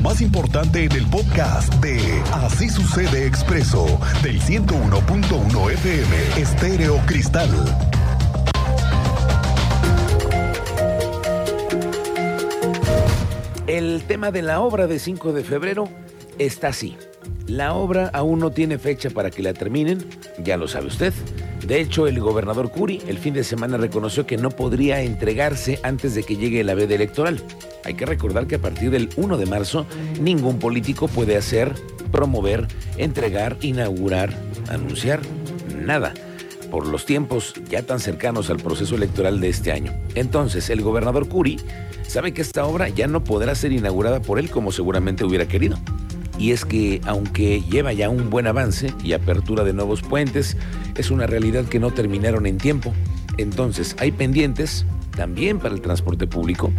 más importante en el podcast de Así sucede expreso del 101.1 FM Estéreo Cristal. El tema de la obra de 5 de febrero está así. La obra aún no tiene fecha para que la terminen, ya lo sabe usted. De hecho, el gobernador Curi el fin de semana reconoció que no podría entregarse antes de que llegue la veda electoral. Hay que recordar que a partir del 1 de marzo ningún político puede hacer, promover, entregar, inaugurar, anunciar nada por los tiempos ya tan cercanos al proceso electoral de este año. Entonces, el gobernador Curi sabe que esta obra ya no podrá ser inaugurada por él como seguramente hubiera querido. Y es que aunque lleva ya un buen avance y apertura de nuevos puentes, es una realidad que no terminaron en tiempo. Entonces hay pendientes también para el transporte público,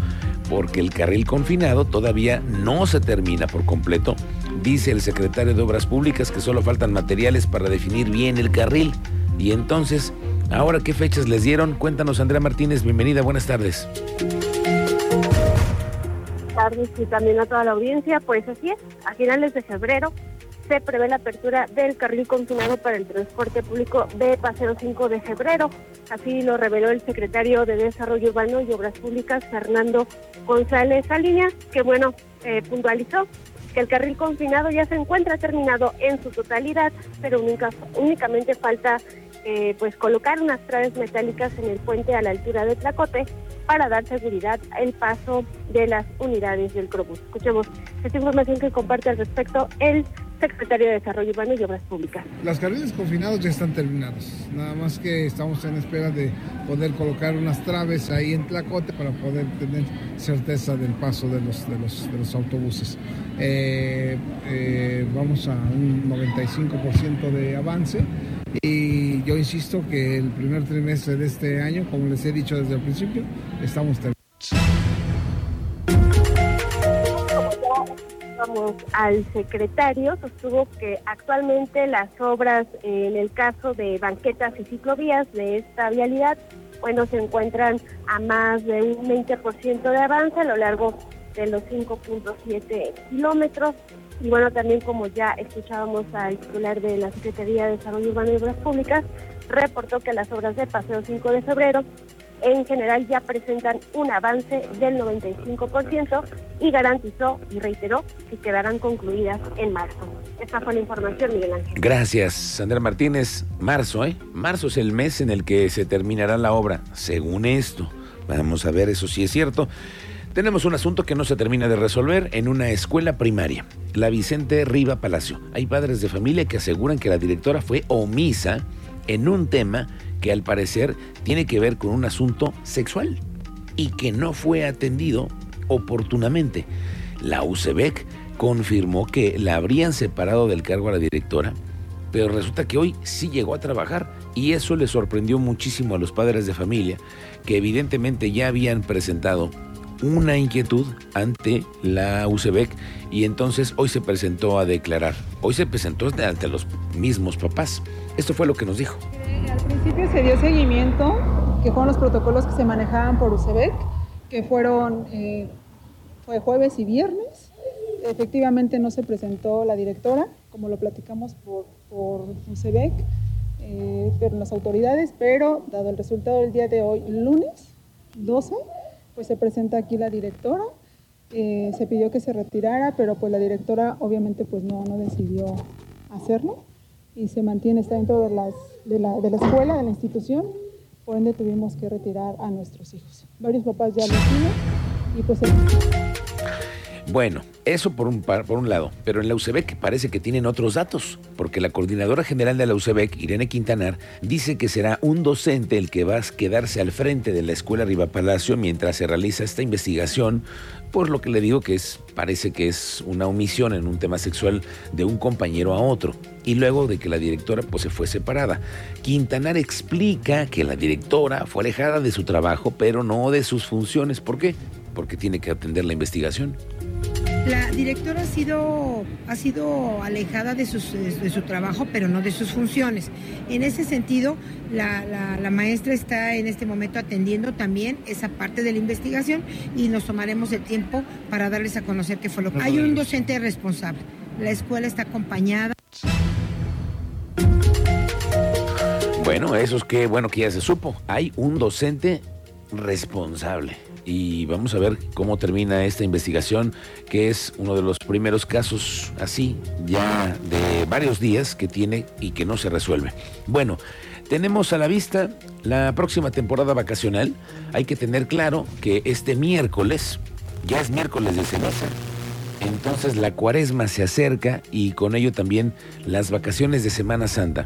porque el carril confinado todavía no se termina por completo. Dice el secretario de Obras Públicas que solo faltan materiales para definir bien el carril. Y entonces, ¿ahora qué fechas les dieron? Cuéntanos, Andrea Martínez, bienvenida, buenas tardes y también a toda la audiencia. Pues así es, a finales de febrero se prevé la apertura del carril confinado para el transporte público de Paseo 5 de febrero. Así lo reveló el secretario de Desarrollo Urbano y Obras Públicas, Fernando González Salinas, que bueno, eh, puntualizó que el carril confinado ya se encuentra terminado en su totalidad, pero únicamente falta eh, pues colocar unas traves metálicas en el puente a la altura de Tlacote para dar seguridad al paso de las unidades del Crobús. Escuchemos esta información que comparte al respecto el secretario de Desarrollo Urbano y Obras Públicas. Las carriles confinados ya están terminados, nada más que estamos en espera de poder colocar unas traves ahí en Tlacote para poder tener certeza del paso de los, de los, de los autobuses. Eh, eh, vamos a un 95% de avance y yo insisto que el primer trimestre de este año, como les he dicho desde el principio, estamos terminados. Vamos al secretario, sostuvo que actualmente las obras en el caso de banquetas y ciclovías de esta vialidad, bueno, se encuentran a más de un 20% de avance a lo largo de los 5.7 kilómetros y bueno, también como ya escuchábamos al titular de la Secretaría de Desarrollo Urbano y Obras Públicas, reportó que las obras de Paseo 5 de febrero en general ya presentan un avance del 95% y garantizó y reiteró que quedarán concluidas en marzo. Esta fue la información, Miguel Ángel. Gracias, Sandra Martínez. Marzo, ¿eh? Marzo es el mes en el que se terminará la obra, según esto. Vamos a ver, eso sí es cierto. Tenemos un asunto que no se termina de resolver en una escuela primaria, la Vicente Riva Palacio. Hay padres de familia que aseguran que la directora fue omisa en un tema que al parecer tiene que ver con un asunto sexual y que no fue atendido oportunamente. La UCEBEC confirmó que la habrían separado del cargo a la directora, pero resulta que hoy sí llegó a trabajar y eso le sorprendió muchísimo a los padres de familia que evidentemente ya habían presentado una inquietud ante la UCEBEC y entonces hoy se presentó a declarar. Hoy se presentó ante los mismos papás. Esto fue lo que nos dijo. al principio se dio seguimiento, que fueron los protocolos que se manejaban por UCEBEC, que fueron eh, fue jueves y viernes. Efectivamente no se presentó la directora, como lo platicamos por, por UCEBEC, eh, pero las autoridades, pero dado el resultado del día de hoy, lunes 12, pues se presenta aquí la directora, eh, se pidió que se retirara, pero pues la directora obviamente pues no, no decidió hacerlo y se mantiene, está dentro de, las, de, la, de la escuela, de la institución, por ende tuvimos que retirar a nuestros hijos. Varios papás ya lo tienen y pues... Bueno, eso por un, por un lado, pero en la UCEBEC parece que tienen otros datos, porque la coordinadora general de la UCEBEC, Irene Quintanar, dice que será un docente el que va a quedarse al frente de la escuela Riva Palacio mientras se realiza esta investigación, por lo que le digo que es, parece que es una omisión en un tema sexual de un compañero a otro, y luego de que la directora pues se fue separada. Quintanar explica que la directora fue alejada de su trabajo, pero no de sus funciones. ¿Por qué? Porque tiene que atender la investigación. La directora ha sido, ha sido alejada de, de su trabajo, pero no de sus funciones. En ese sentido, la, la, maestra está en este momento atendiendo también esa parte de la investigación y nos tomaremos el tiempo para darles a conocer qué fue lo que... Hay un docente responsable. La escuela está acompañada. Bueno, eso es que bueno que ya se supo. Hay un docente responsable y vamos a ver cómo termina esta investigación, que es uno de los primeros casos así, ya de varios días que tiene y que no se resuelve. Bueno, tenemos a la vista la próxima temporada vacacional. Hay que tener claro que este miércoles, ya es miércoles de ceniza, entonces la cuaresma se acerca y con ello también las vacaciones de Semana Santa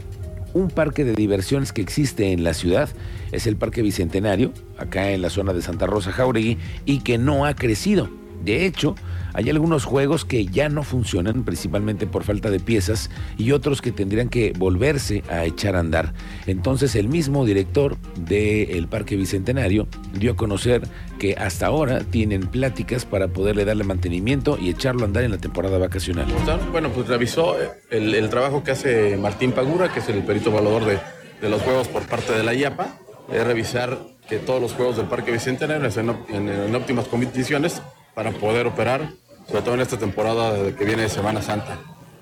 un parque de diversiones que existe en la ciudad es el Parque Bicentenario, acá en la zona de Santa Rosa Jauregui, y que no ha crecido. De hecho, hay algunos juegos que ya no funcionan, principalmente por falta de piezas, y otros que tendrían que volverse a echar a andar. Entonces el mismo director del Parque Bicentenario dio a conocer que hasta ahora tienen pláticas para poderle darle mantenimiento y echarlo a andar en la temporada vacacional. Bueno, pues revisó el, trabajo que hace Martín Pagura, que es el perito evaluador de, de los juegos por parte de la IAPA, es revisar que todos los juegos del Parque Bicentenario estén en óptimas condiciones para poder operar, sobre todo en esta temporada que viene de Semana Santa.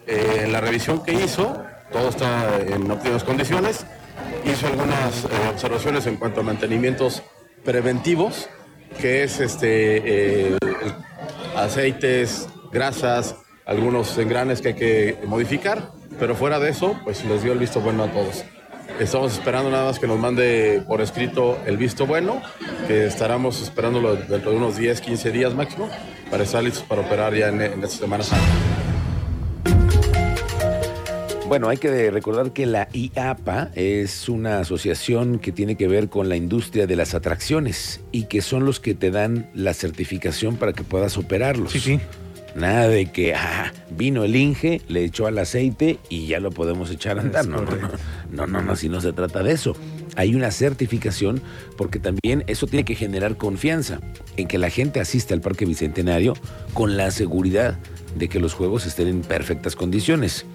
Eh, en la revisión que hizo, todo está en óptimas condiciones. Hizo algunas eh, observaciones en cuanto a mantenimientos preventivos, que es este, eh, aceites, grasas, algunos engranes que hay que modificar, pero fuera de eso, pues les dio el visto bueno a todos. Estamos esperando nada más que nos mande por escrito el visto bueno, que estaremos esperándolo dentro de unos 10, 15 días máximo, para estar listos para operar ya en, esta Semana Santa. Bueno, hay que recordar que la IAPA es una asociación que tiene que ver con la industria de las atracciones y que son los que te dan la certificación para que puedas operarlos. Sí, sí. Nada de que ah, vino el Inge, le echó al aceite y ya lo podemos echar a andar. No, no, no, no, no, no, si no se trata de eso. Hay una certificación porque también eso tiene que generar confianza en que la gente asiste al Parque Bicentenario con la seguridad de que los juegos estén en perfectas condiciones.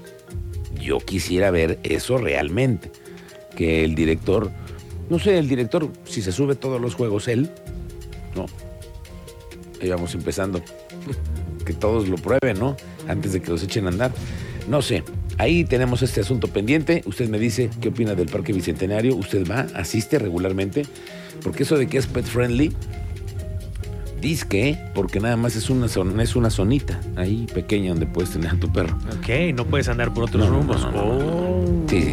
Yo quisiera ver eso realmente. Que el director, no sé, el director, si se sube todos los juegos, él, no. Ahí vamos empezando que todos lo prueben, ¿no? Antes de que los echen a andar. No sé, ahí tenemos este asunto pendiente. Usted me dice qué opina del Parque Bicentenario. ¿Usted va, asiste regularmente? Porque eso de que es pet friendly, dice que, porque nada más es una, es una zonita ahí pequeña donde puedes tener a tu perro. Ok, no puedes andar por otros rumbos. oh. Sí,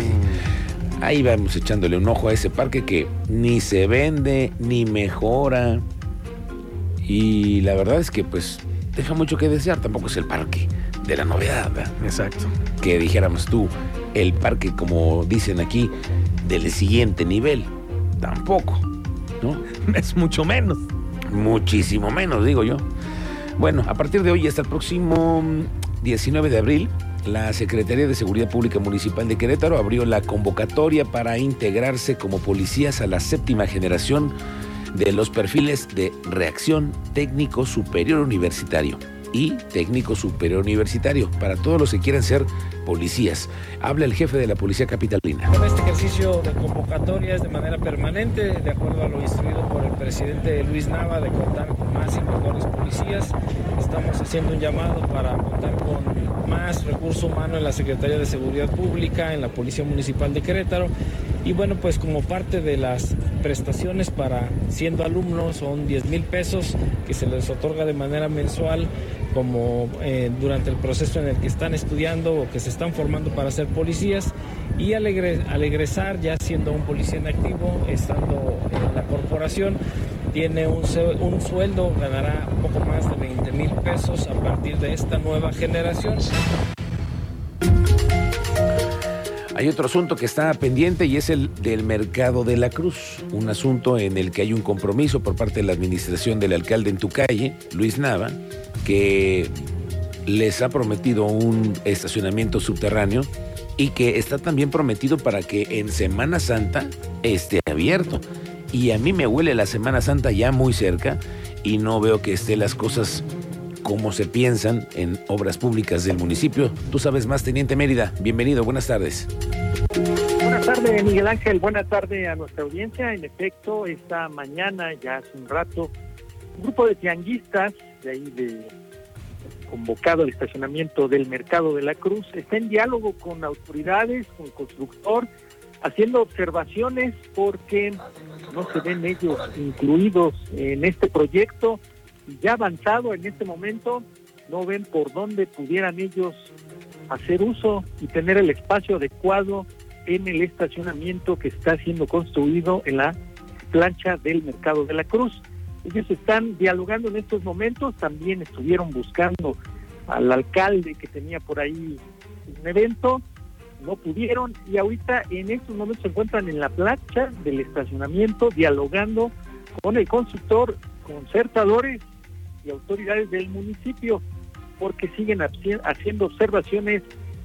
Ahí vamos echándole un ojo a ese parque que ni se vende, ni mejora. Y la verdad es que pues deja mucho que desear, tampoco es el parque de la novedad. ¿verdad? Exacto. Que dijéramos tú, el parque, como dicen aquí, del siguiente nivel, tampoco, ¿no? Es mucho menos. Muchísimo menos, digo yo. Bueno, a partir de hoy hasta el próximo 19 de abril, la Secretaría de Seguridad Pública Municipal de Querétaro abrió la convocatoria para integrarse como policías a la séptima generación de los perfiles de reacción técnico superior universitario y técnico superior universitario para todos los que quieran ser policías. Habla el jefe de la Policía Capitalina. Este ejercicio de convocatoria es de manera permanente, de acuerdo a lo instruido por el presidente Luis Nava, de contar con más y mejores policías. Estamos haciendo un llamado para contar con más recurso humano en la Secretaría de Seguridad Pública, en la Policía Municipal de Querétaro y bueno, pues como parte de las prestaciones para siendo alumnos son 10 mil pesos que se les otorga de manera mensual como eh, durante el proceso en el que están estudiando o que se están formando para ser policías y al, egresar ya siendo un policía en activo, estando en la corporación, tiene un, sueldo, ganará poco más de 20 mil pesos a partir de esta nueva generación. Hay otro asunto que está pendiente y es el del mercado de la Cruz, un asunto en el que hay un compromiso por parte de la administración del alcalde en tu calle, Luis Nava, que les ha prometido un estacionamiento subterráneo y que está también prometido para que en Semana Santa esté abierto. Y a mí me huele la Semana Santa ya muy cerca y no veo que estén las cosas cómo se piensan en obras públicas del municipio. Tú sabes más, Teniente Mérida. Bienvenido, buenas tardes. Buenas tardes, Miguel Ángel. Buenas tardes a nuestra audiencia. En efecto, esta mañana, ya hace un rato, un grupo de tianguistas de ahí de convocado al estacionamiento del Mercado de la Cruz está en diálogo con autoridades, con el constructor, haciendo observaciones porque no se ven ellos incluidos en este proyecto ya avanzado en este momento, no ven por dónde pudieran ellos hacer uso y tener el espacio adecuado en el estacionamiento que está siendo construido en la plancha del Mercado de la Cruz. Ellos están dialogando en estos momentos, también estuvieron buscando al alcalde que tenía por ahí un evento, no pudieron y ahorita en estos momentos se encuentran en la plancha del estacionamiento dialogando con el constructor, concertadores y autoridades del municipio porque siguen haciendo observaciones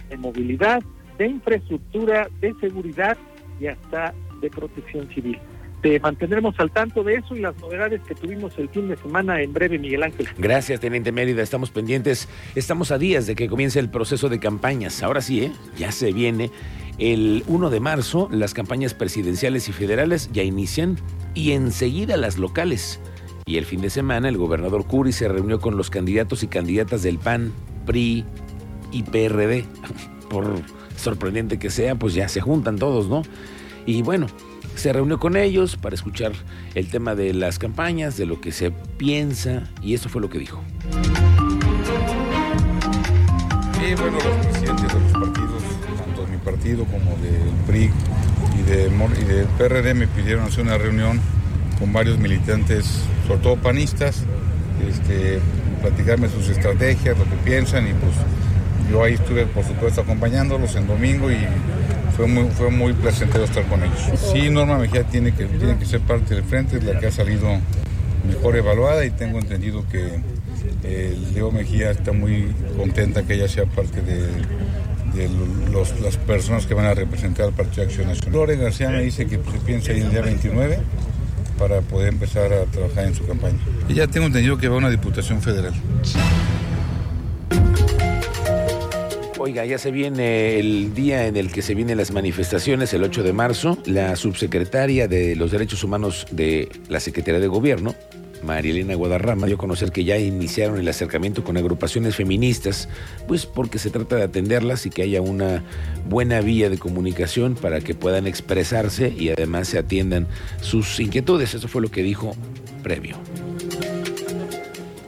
de movilidad, de infraestructura, de seguridad y hasta de protección civil. Te mantendremos al tanto de eso y las novedades que tuvimos el fin de semana en breve, Miguel Ángel. Gracias, Teniente Mérida. Estamos pendientes. Estamos a días de que comience el proceso de campañas. Ahora sí, ¿eh? ya se viene. El 1 de marzo, las campañas presidenciales y federales ya inician y enseguida las locales. Y el fin de semana, el gobernador Curi se reunió con los candidatos y candidatas del PAN, PRI y PRD. Por sorprendente que sea, pues ya se juntan todos, ¿no? Y bueno, se reunió con ellos para escuchar el tema de las campañas, de lo que se piensa, y eso fue lo que dijo. Sí, bueno, los presidentes de los partidos, tanto de mi partido como del PRI y, y del PRD, me pidieron hacer una reunión con varios militantes, sobre todo panistas, este, platicarme sus estrategias, lo que piensan y pues yo ahí estuve por supuesto acompañándolos en domingo y fue muy, fue muy placentero estar con ellos. Sí, Norma Mejía tiene que, tiene que ser parte del frente, es la que ha salido mejor evaluada y tengo entendido que eh, Leo Mejía está muy contenta que ella sea parte de, las personas que van a representar al Partido Acción Nacional. Lore García dice que se piensa ir el día 29 para poder empezar a trabajar en su campaña. Y ya tengo entendido que va a una diputación federal. Oiga, ya se viene el día en el que se vienen las manifestaciones, el 8 de marzo. La subsecretaria de los Derechos Humanos de la Secretaría de Gobierno, María Elena Guadarrama, dio a conocer que ya iniciaron el acercamiento con agrupaciones feministas, pues porque se trata de atenderlas y que haya una buena vía de comunicación para que puedan expresarse y además se atiendan sus inquietudes. Eso fue lo que dijo previo.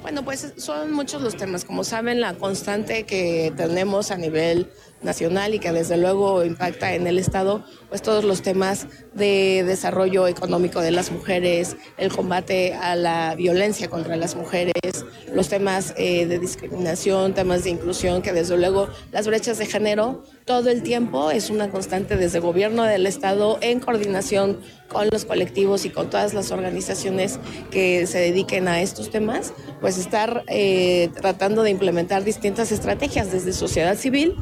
Bueno, pues son muchos los temas. Como saben, la constante que tenemos a nivel nacional y que desde luego impacta en el Estado, pues todos los temas de desarrollo económico de las mujeres, el combate a la violencia contra las mujeres, los temas eh, de discriminación, temas de inclusión, que desde luego las brechas de género todo el tiempo es una constante desde el gobierno del Estado en coordinación con los colectivos y con todas las organizaciones que se dediquen a estos temas, pues estar eh, tratando de implementar distintas estrategias desde sociedad civil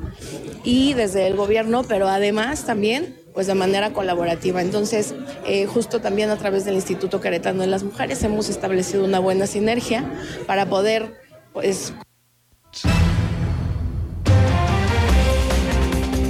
y desde el gobierno, pero además también pues de manera colaborativa. Entonces, eh, justo también a través del Instituto Queretano de las Mujeres hemos establecido una buena sinergia para poder pues